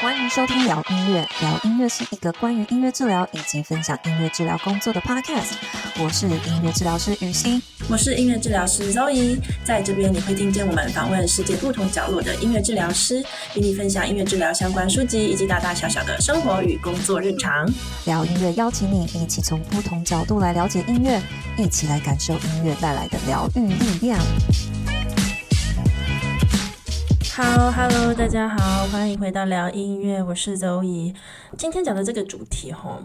欢迎收听聊音乐，聊音乐是一个关于音乐治疗以及分享音乐治疗工作的 podcast。我是音乐治疗师雨欣，我是音乐治疗师 Zoe。在这边你会听见我们访问世界不同角落的音乐治疗师，与你分享音乐治疗相关书籍以及大大小小的生活与工作日常。聊音乐邀请你一起从不同角度来了解音乐，一起来感受音乐带来的疗愈力量。好，Hello，大家好，欢迎回到聊音乐，我是周怡。今天讲的这个主题，吼，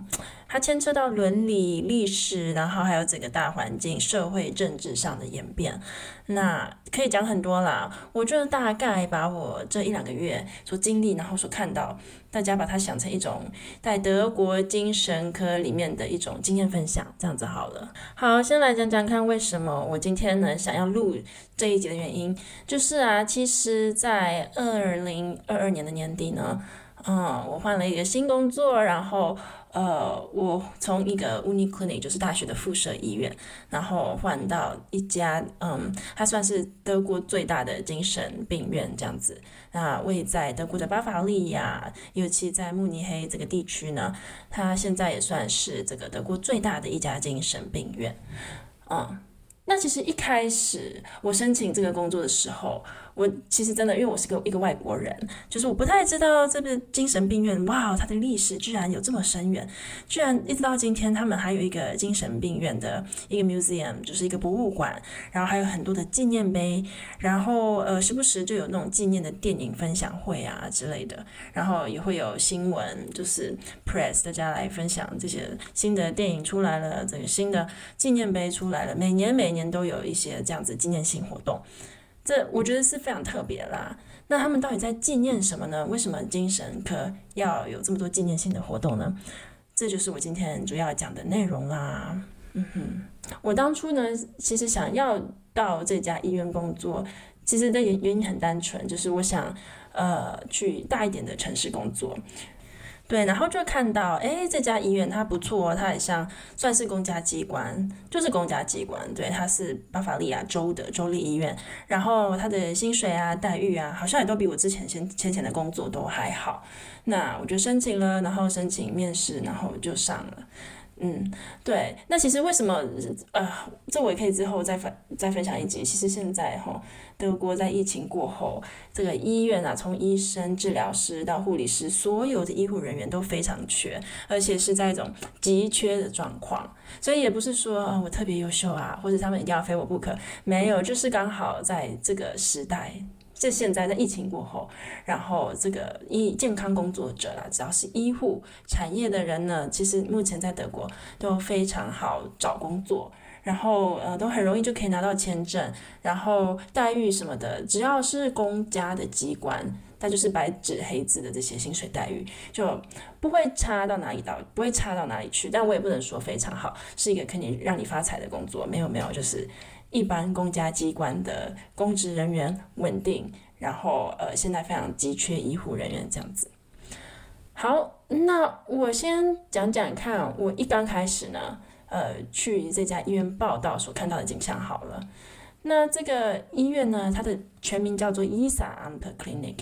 它牵扯到伦理、历史，然后还有整个大环境、社会、政治上的演变。那可以讲很多啦。我就大概把我这一两个月所经历，然后所看到，大家把它想成一种在德国精神科里面的一种经验分享，这样子好了。好，先来讲讲看为什么我今天呢想要录这一集的原因，就是啊，其实，在二零二二年的年底呢。嗯，我换了一个新工作，然后呃，我从一个 Uniclinic 就是大学的附设医院，然后换到一家嗯，它算是德国最大的精神病院这样子。那位在德国的巴伐利亚，尤其在慕尼黑这个地区呢，它现在也算是这个德国最大的一家精神病院。嗯，那其实一开始我申请这个工作的时候。我其实真的，因为我是个一个外国人，就是我不太知道这个精神病院，哇，它的历史居然有这么深远，居然一直到今天，他们还有一个精神病院的一个 museum，就是一个博物馆，然后还有很多的纪念碑，然后呃，时不时就有那种纪念的电影分享会啊之类的，然后也会有新闻，就是 press 大家来分享这些新的电影出来了，这个新的纪念碑出来了，每年每年都有一些这样子纪念性活动。这我觉得是非常特别啦。那他们到底在纪念什么呢？为什么精神科要有这么多纪念性的活动呢？这就是我今天主要讲的内容啦。嗯哼，我当初呢，其实想要到这家医院工作，其实的原原因很单纯，就是我想呃去大一点的城市工作。对，然后就看到，哎，这家医院它不错，它也像算是公家机关，就是公家机关。对，它是巴伐利亚州的州立医院，然后它的薪水啊、待遇啊，好像也都比我之前先前前的工作都还好。那我就申请了，然后申请面试，然后就上了。嗯，对，那其实为什么呃，这我也可以之后再分再分享一集。其实现在哈，德国在疫情过后，这个医院啊，从医生、治疗师到护理师，所有的医护人员都非常缺，而且是在一种急缺的状况。所以也不是说啊，我特别优秀啊，或者他们一定要非我不可，没有，就是刚好在这个时代。这现在在疫情过后，然后这个医健康工作者啦，只要是医护产业的人呢，其实目前在德国都非常好找工作，然后呃都很容易就可以拿到签证，然后待遇什么的，只要是公家的机关，它就是白纸黑字的这些薪水待遇，就不会差到哪里到，不会差到哪里去。但我也不能说非常好，是一个可以让你发财的工作，没有没有，就是。一般公家机关的公职人员稳定，然后呃，现在非常急缺医护人员这样子。好，那我先讲讲看，我一刚开始呢，呃，去这家医院报道所看到的景象好了。那这个医院呢，它的全名叫做 ISA Amp Clinic。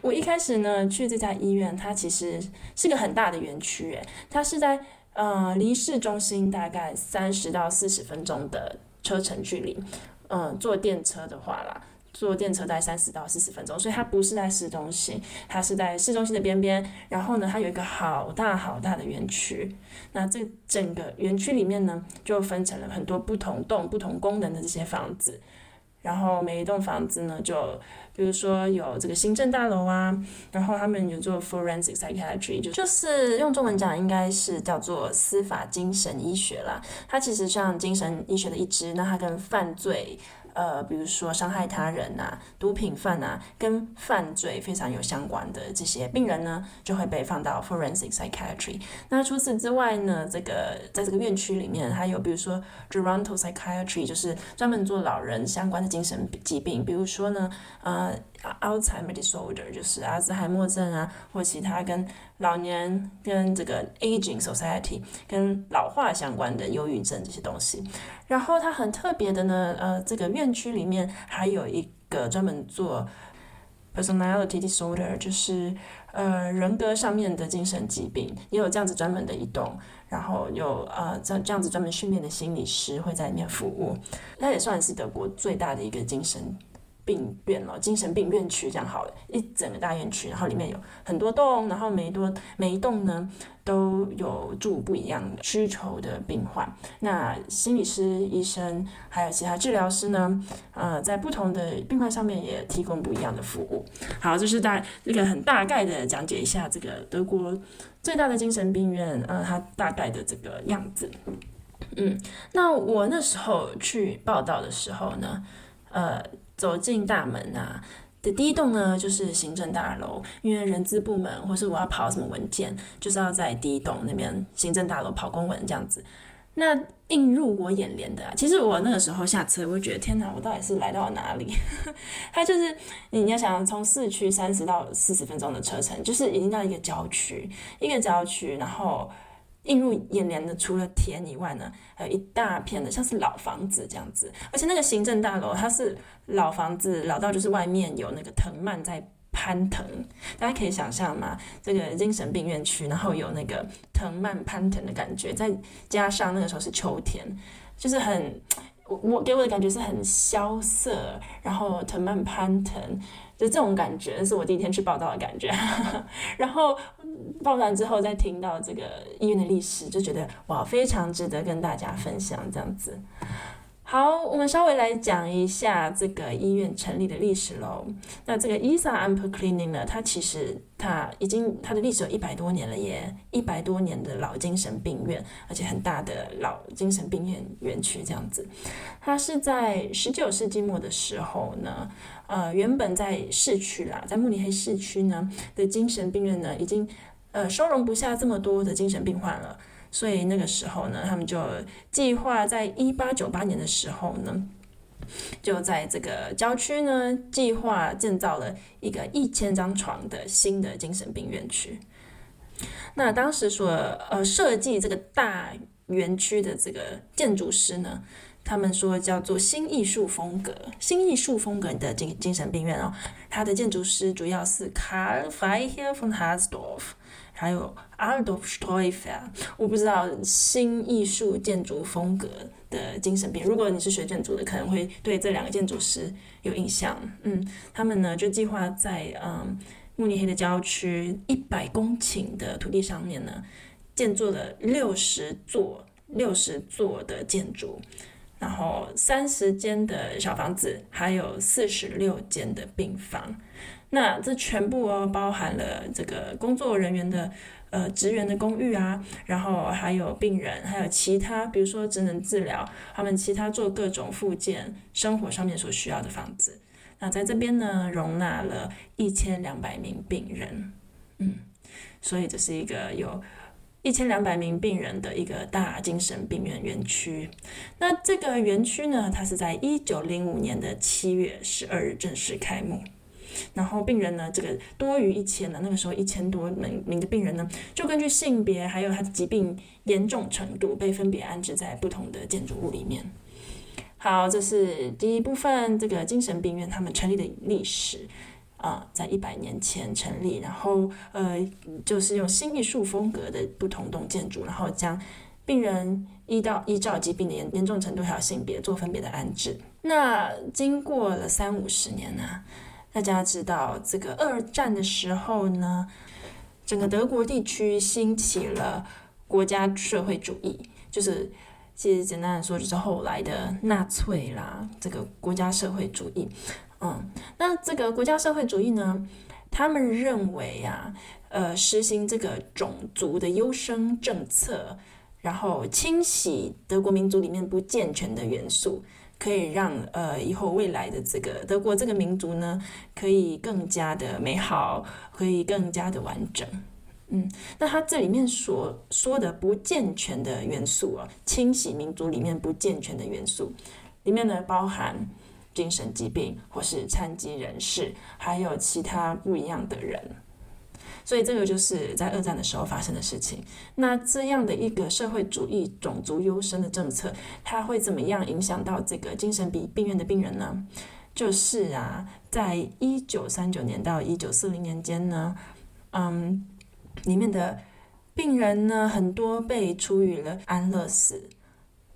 我一开始呢去这家医院，它其实是个很大的园区，诶，它是在呃离市中心大概三十到四十分钟的。车程距离，嗯，坐电车的话啦，坐电车大概三十到四十分钟，所以它不是在市中心，它是在市中心的边边。然后呢，它有一个好大好大的园区。那这整个园区里面呢，就分成了很多不同栋、不同功能的这些房子。然后每一栋房子呢，就比如说有这个行政大楼啊，然后他们有做 forensic psychiatry，就就是用中文讲应该是叫做司法精神医学啦。它其实像精神医学的一支，那它跟犯罪。呃，比如说伤害他人、啊、毒品犯、啊，跟犯罪非常有相关的这些病人呢，就会被放到 forensic psychiatry。那除此之外呢，这个在这个院区里面还有比如说 geronto psychiatry，就是专门做老人相关的精神疾病，比如说呢，呃。Alzheimer disorder 就是阿兹海默症啊，或其他跟老年跟这个 aging society 跟老化相关的忧郁症这些东西。然后它很特别的呢，呃，这个院区里面还有一个专门做 personality disorder，就是呃人格上面的精神疾病，也有这样子专门的一栋，然后有呃这这样子专门训练的心理师会在里面服务，那也算是德国最大的一个精神。病院哦，精神病院区这样好了，一整个大院区，然后里面有很多栋，然后每一栋每一栋呢都有住不一样的需求的病患。那心理师、医生还有其他治疗师呢，呃，在不同的病患上面也提供不一样的服务。好，就是大这个很大概的讲解一下这个德国最大的精神病院，呃，它大概的这个样子。嗯，那我那时候去报道的时候呢，呃。走进大门啊的第一栋呢，就是行政大楼，因为人资部门或是我要跑什么文件，就是要在第一栋那边行政大楼跑公文这样子。那映入我眼帘的啊，其实我那个时候下车，我就觉得天哪，我到底是来到了哪里？它就是你要想从市区三十到四十分钟的车程，就是已经到一个郊区，一个郊区，然后。映入眼帘的，除了田以外呢，还有一大片的像是老房子这样子，而且那个行政大楼它是老房子，老到就是外面有那个藤蔓在攀腾，大家可以想象吗？这个精神病院区，然后有那个藤蔓攀腾的感觉，再加上那个时候是秋天，就是很我我给我的感觉是很萧瑟，然后藤蔓攀腾。就这种感觉是我第一天去报到的感觉，然后报完之后再听到这个医院的历史，就觉得哇，非常值得跟大家分享这样子。好，我们稍微来讲一下这个医院成立的历史喽。那这个 Isar Amper-Klinik 呢，它其实它已经它的历史有一百多年了耶，一百多年的老精神病院，而且很大的老精神病院园区这样子。它是在十九世纪末的时候呢，呃，原本在市区啦，在慕尼黑市区呢的精神病院呢，已经呃收容不下这么多的精神病患了。所以那个时候呢，他们就计划在一八九八年的时候呢，就在这个郊区呢，计划建造了一个一千张床的新的精神病院区。那当时所呃设计这个大园区的这个建筑师呢，他们说叫做新艺术风格，新艺术风格的精精神病院哦，它的建筑师主要是 Karl f r e i h e r von Hasdorf，r。还有 Adolf s t r e u f e r 我不知道新艺术建筑风格的精神病。如果你是学建筑的，可能会对这两个建筑师有印象。嗯，他们呢就计划在嗯慕尼黑的郊区一百公顷的土地上面呢，建筑了六十座六十座的建筑，然后三十间的小房子，还有四十六间的病房。那这全部哦，包含了这个工作人员的呃职员的公寓啊，然后还有病人，还有其他，比如说职能治疗，他们其他做各种复健生活上面所需要的房子。那在这边呢，容纳了一千两百名病人，嗯，所以这是一个有一千两百名病人的一个大精神病院园区。那这个园区呢，它是在一九零五年的七月十二日正式开幕。然后病人呢，这个多于一千呢，那个时候一千多名名的病人呢，就根据性别还有他的疾病严重程度，被分别安置在不同的建筑物里面。好，这是第一部分，这个精神病院他们成立的历史啊，在一百年前成立，然后呃，就是用新艺术风格的不同栋建筑，然后将病人依到依照疾病的严严重程度还有性别做分别的安置。那经过了三五十年呢，大家知道，这个二战的时候呢，整个德国地区兴起了国家社会主义，就是其实简单的说，就是后来的纳粹啦，这个国家社会主义。嗯，那这个国家社会主义呢，他们认为啊，呃，实行这个种族的优生政策，然后清洗德国民族里面不健全的元素。可以让呃以后未来的这个德国这个民族呢，可以更加的美好，可以更加的完整。嗯，那他这里面所说的不健全的元素啊，清洗民族里面不健全的元素，里面呢包含精神疾病或是残疾人士，还有其他不一样的人。所以这个就是在二战的时候发生的事情。那这样的一个社会主义种族优生的政策，它会怎么样影响到这个精神病病院的病人呢？就是啊，在一九三九年到一九四零年间呢，嗯，里面的病人呢，很多被处以了安乐死，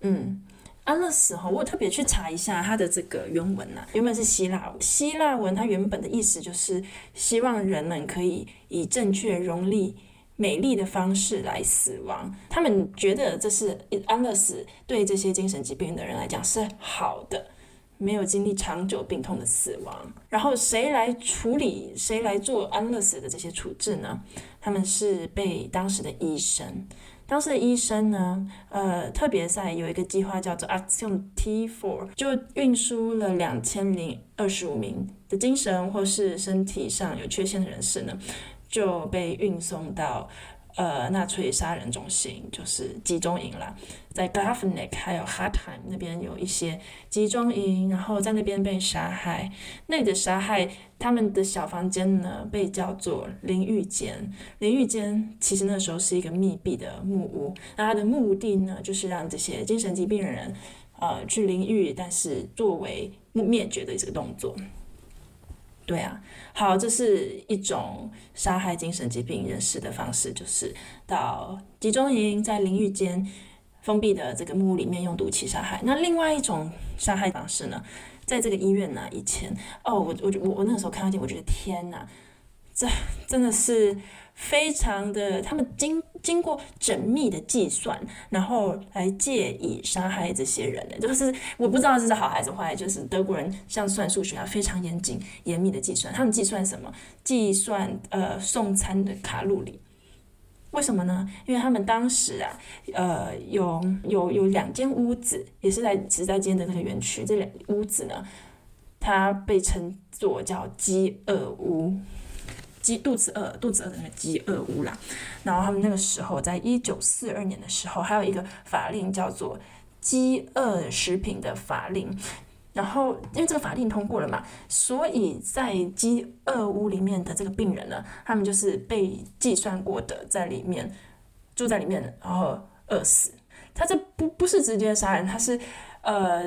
嗯。安乐死哈，我特别去查一下它的这个原文呐、原本是希腊文，希腊文它原本的意思就是希望人们可以以正确、荣利、美丽的方式来死亡。他们觉得这是安乐死对这些精神疾病的人来讲是好的，没有经历长久病痛的死亡。然后谁来处理、谁来做安乐死的这些处置呢？他们是被当时的医生。当时的医生呢，呃，特别赛有一个计划叫做 Action T4，就运输了两千零二十五名的精神或是身体上有缺陷的人士呢，就被运送到。呃，纳粹杀人中心就是集中营啦，在 Grafenek 还有 Hartheim 那边有一些集中营，然后在那边被杀害。那里的杀害，他们的小房间呢，被叫做淋浴间。淋浴间其实那时候是一个密闭的木屋，那它的目的呢，就是让这些精神疾病人，呃，去淋浴，但是作为灭绝的这个动作。对啊，好，这是一种杀害精神疾病人士的方式，就是到集中营，在淋浴间封闭的这个木屋里面用毒气杀害。那另外一种杀害方式呢，在这个医院呢，以前哦，我我我我那个时候看到这，我觉得天哪，这真的是。非常的，他们经经过缜密的计算，然后来借以杀害这些人的，就是我不知道这是好还是坏。就是德国人像算数学啊，非常严谨、严密的计算。他们计算什么？计算呃送餐的卡路里。为什么呢？因为他们当时啊，呃有有有两间屋子，也是在时代间的那个园区。这两屋子呢，它被称作叫饥饿屋。饥肚子饿，肚子饿的那个饥饿屋啦。然后他们那个时候，在一九四二年的时候，还有一个法令叫做饥饿食品的法令。然后因为这个法令通过了嘛，所以在饥饿屋里面的这个病人呢，他们就是被计算过的，在里面住在里面，然后饿死。他这不不是直接杀人，他是呃。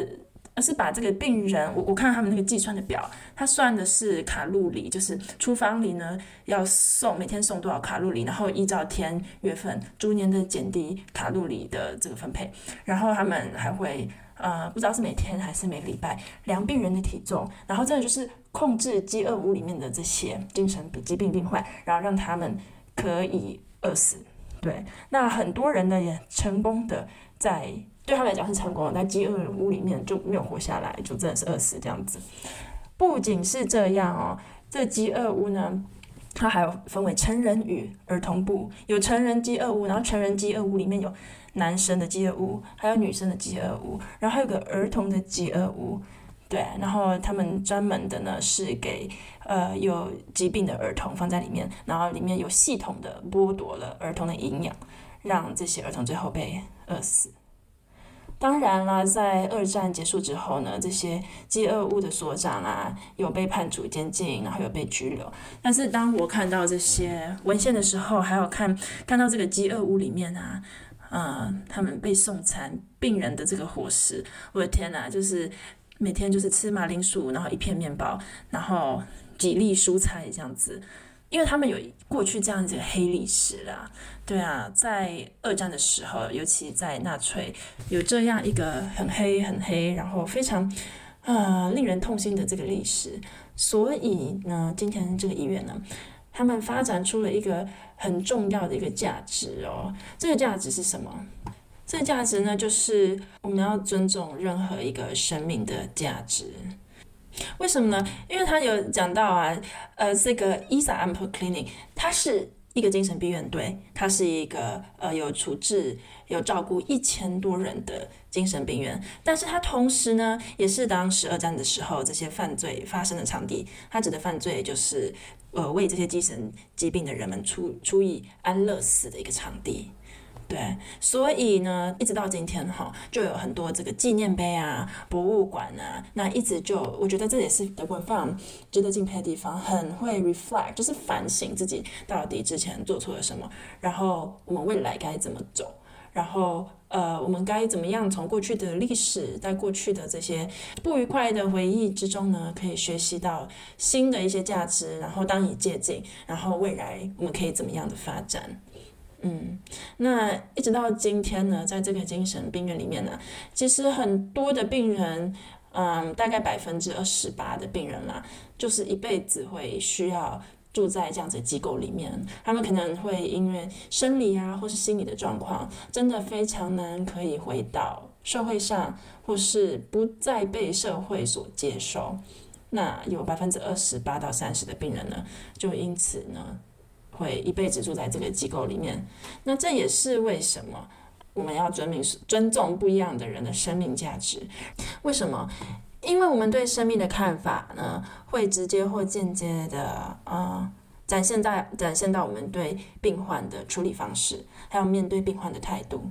而是把这个病人，我我看他们那个计算的表，他算的是卡路里，就是厨房里呢要送每天送多少卡路里，然后依照天月份逐年的减低卡路里的这个分配，然后他们还会呃不知道是每天还是每礼拜量病人的体重，然后这个就是控制饥饿屋里面的这些精神疾病病患，然后让他们可以饿死。对，那很多人呢也成功的在。对他来讲是成功的，在饥饿屋里面就没有活下来，就真的是饿死这样子。不仅是这样哦，这饥饿屋呢，它还有分为成人与儿童部，有成人饥饿屋，然后成人饥饿屋里面有男生的饥饿屋，还有女生的饥饿屋，然后还有个儿童的饥饿屋。对，然后他们专门的呢是给呃有疾病的儿童放在里面，然后里面有系统的剥夺了儿童的营养，让这些儿童最后被饿死。当然啦，在二战结束之后呢，这些饥饿屋的所长啊，有被判处监禁，然后有被拘留。但是当我看到这些文献的时候，还有看看到这个饥饿屋里面啊，嗯，他们被送餐病人的这个伙食，我的天哪，就是每天就是吃马铃薯，然后一片面包，然后几粒蔬菜这样子。因为他们有过去这样子的黑历史啦，对啊，在二战的时候，尤其在纳粹有这样一个很黑很黑，然后非常呃令人痛心的这个历史，所以呢，今天这个医院呢，他们发展出了一个很重要的一个价值哦，这个价值是什么？这价值呢，就是我们要尊重任何一个生命的价值。为什么呢？因为他有讲到啊，呃，这个 Isar Ampel Clinic，它是一个精神病院，对，它是一个呃有处置、有照顾一千多人的精神病院，但是它同时呢，也是当时二战的时候这些犯罪发生的场地。它指的犯罪就是呃为这些精神疾病的人们出出以安乐死的一个场地。对，所以呢，一直到今天哈，就有很多这个纪念碑啊、博物馆啊，那一直就，我觉得这也是德国人非常值得敬佩的地方，很会 reflect，就是反省自己到底之前做错了什么，然后我们未来该怎么走，然后呃，我们该怎么样从过去的历史，在过去的这些不愉快的回忆之中呢，可以学习到新的一些价值，然后当以借鉴，然后未来我们可以怎么样的发展？嗯，那一直到今天呢，在这个精神病院里面呢，其实很多的病人，嗯，大概百分之二十八的病人啦，就是一辈子会需要。住在这样子机构里面，他们可能会因为生理啊，或是心理的状况，真的非常难可以回到社会上，或是不再被社会所接受。那有百分之二十八到三十的病人呢，就因此呢，会一辈子住在这个机构里面。那这也是为什么我们要尊明尊重不一样的人的生命价值？为什么？因为我们对生命的看法呢，会直接或间接的啊、展现在展现到我们对病患的处理方式，还有面对病患的态度。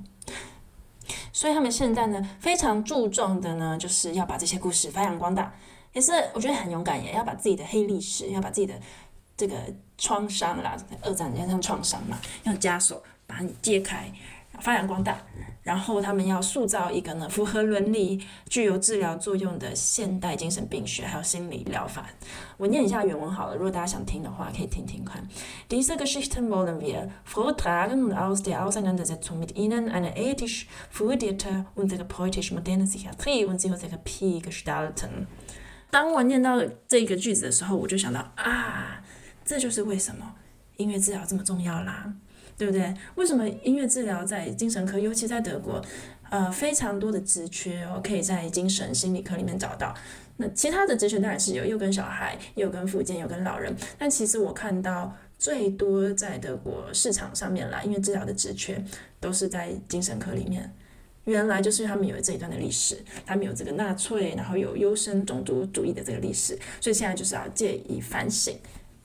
所以他们现在呢，非常注重的呢，就是要把这些故事发扬光大，也是我觉得很勇敢，也要把自己的黑历史，要把自己的这个创伤啦，二战加上创伤嘛，用枷锁把你揭开。发扬光大，然后他们要塑造一个呢符合伦理、具有治疗作用的现代精神病学还有心理疗法。我念一下原文好了，如果大家想听的话，可以听听看。Diese Geschichten wollen wir vortragen und aus der Auseinandersetzung mit ihnen eine ethisch fundierte und therapeutisch moderne Psychiatrie und Psychotherapie gestalten。当我念到这个句子的时候，我就想到啊，这就是为什么音乐治疗这么重要啦。对不对？为什么音乐治疗在精神科，尤其在德国，呃，非常多的职缺哦，可以在精神心理科里面找到。那其他的职缺当然是有，又跟小孩，又跟复健，又跟老人。但其实我看到最多在德国市场上面来音乐治疗的职缺，都是在精神科里面。原来就是他们有这一段的历史，他们有这个纳粹，然后有优生种族主义的这个历史，所以现在就是要借以反省。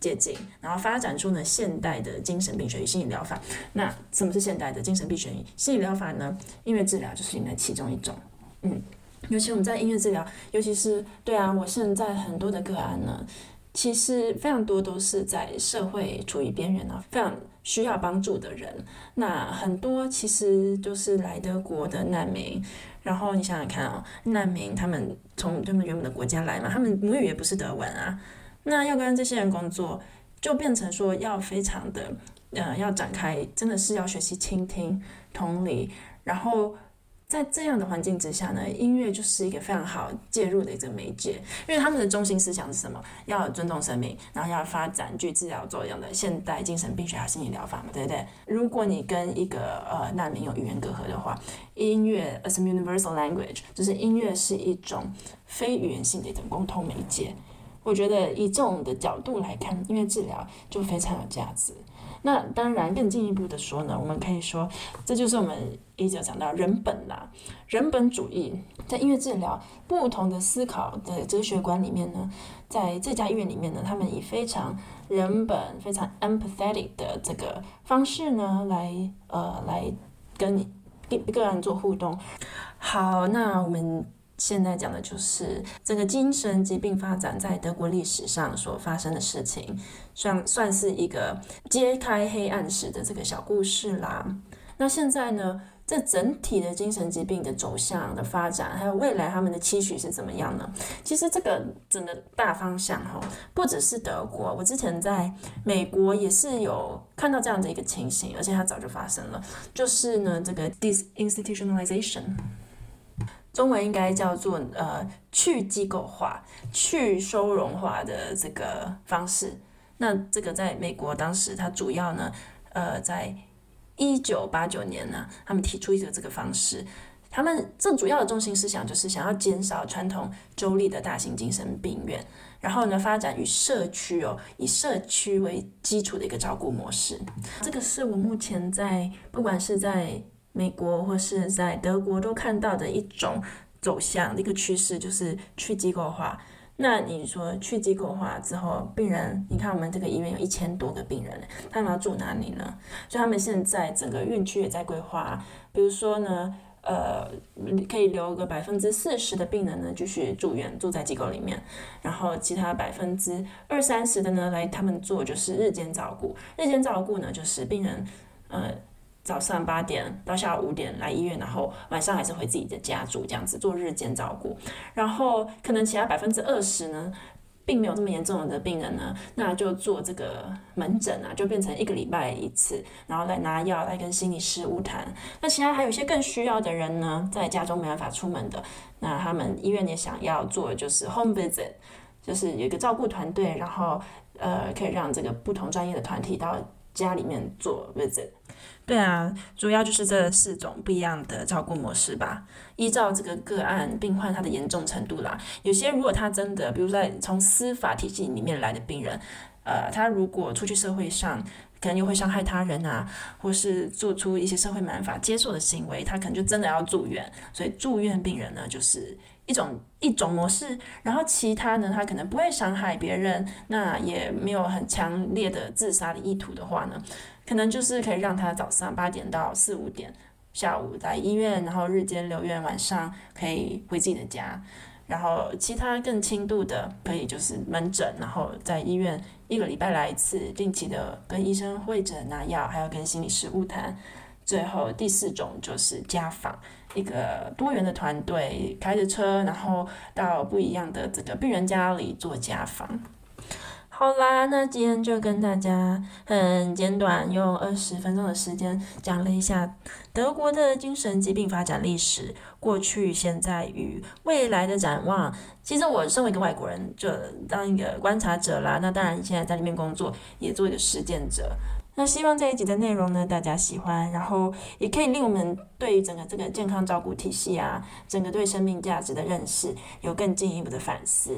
接近，然后发展出呢现代的精神病学与心理疗法。那什么是现代的精神病学与心理疗法呢？音乐治疗就是里面其中一种。嗯，尤其我们在音乐治疗，尤其是对啊，我现在很多的个案呢，其实非常多都是在社会处于边缘啊，非常需要帮助的人。那很多其实就是来德国的难民。然后你想想看啊、哦，难民他们从他们原本的国家来嘛，他们母语也不是德文啊。那要跟这些人工作，就变成说要非常的，呃，要展开，真的是要学习倾听、同理。然后在这样的环境之下呢，音乐就是一个非常好介入的一个媒介，因为他们的中心思想是什么？要尊重生命，然后要发展具治疗作用的现代精神病学和心理疗法嘛，对不对？如果你跟一个呃难民有语言隔阂的话，音乐 as universal language，就是音乐是一种非语言性的一种沟通媒介。我觉得以这种的角度来看，音乐治疗就非常有价值。那当然，更进一步的说呢，我们可以说，这就是我们一直讲到人本啦，人本主义在音乐治疗不同的思考的哲学观里面呢，在这家医院里面呢，他们以非常人本、非常 empathetic 的这个方式呢，来呃来跟你跟个人做互动。好，那我们。现在讲的就是这个精神疾病发展在德国历史上所发生的事情，算算是一个揭开黑暗史的这个小故事啦。那现在呢，这整体的精神疾病的走向的发展，还有未来他们的期许是怎么样呢？其实这个整个大方向哈，不只是德国，我之前在美国也是有看到这样的一个情形，而且它早就发生了，就是呢这个 disinstitutionalization。中文应该叫做呃去机构化、去收容化的这个方式。那这个在美国当时，它主要呢，呃，在一九八九年呢，他们提出一个这个方式。他们最主要的中心思想就是想要减少传统州立的大型精神病院，然后呢，发展与社区哦，以社区为基础的一个照顾模式。这个是我目前在不管是在。美国或是在德国都看到的一种走向的一个趋势，就是去机构化。那你说去机构化之后，病人，你看我们这个医院有一千多个病人，他们要住哪里呢？所以他们现在整个院区也在规划，比如说呢，呃，可以留个百分之四十的病人呢继续住院，住在机构里面，然后其他百分之二三十的呢来他们做就是日间照顾。日间照顾呢就是病人，呃。早上八点到下午五点来医院，然后晚上还是回自己的家住，这样子做日间照顾。然后可能其他百分之二十呢，并没有这么严重的病人呢，那就做这个门诊啊，就变成一个礼拜一次，然后来拿药，来跟心理师晤谈。那其他还有一些更需要的人呢，在家中没办法出门的，那他们医院也想要做就是 home visit，就是有一个照顾团队，然后呃可以让这个不同专业的团体到家里面做 visit。对啊，主要就是这四种不一样的照顾模式吧。依照这个个案病患他的严重程度啦，有些如果他真的，比如在从司法体系里面来的病人，呃，他如果出去社会上，可能又会伤害他人啊，或是做出一些社会没办法接受的行为，他可能就真的要住院。所以住院病人呢，就是一种一种模式。然后其他呢，他可能不会伤害别人，那也没有很强烈的自杀的意图的话呢，可能就是可以让他早上八点到四五点，下午在医院，然后日间留院，晚上可以回自己的家。然后其他更轻度的，可以就是门诊，然后在医院一个礼拜来一次，定期的跟医生会诊拿药，还要跟心理师晤谈。最后第四种就是家访，一个多元的团队开着车，然后到不一样的这个病人家里做家访。好啦，那今天就跟大家很简短，用二十分钟的时间讲了一下德国的精神疾病发展历史、过去、现在与未来的展望。其实我身为一个外国人，就当一个观察者啦。那当然，现在在里面工作，也做一个实践者。那希望这一集的内容呢，大家喜欢，然后也可以令我们对于整个这个健康照顾体系啊，整个对生命价值的认识有更进一步的反思。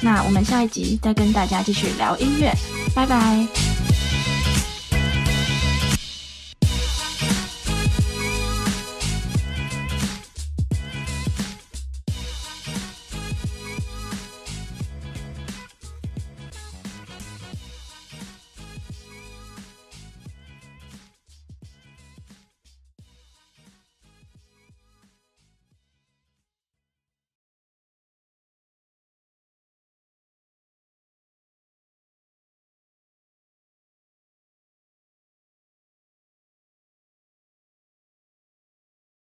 那我们下一集再跟大家继续聊音乐，拜拜。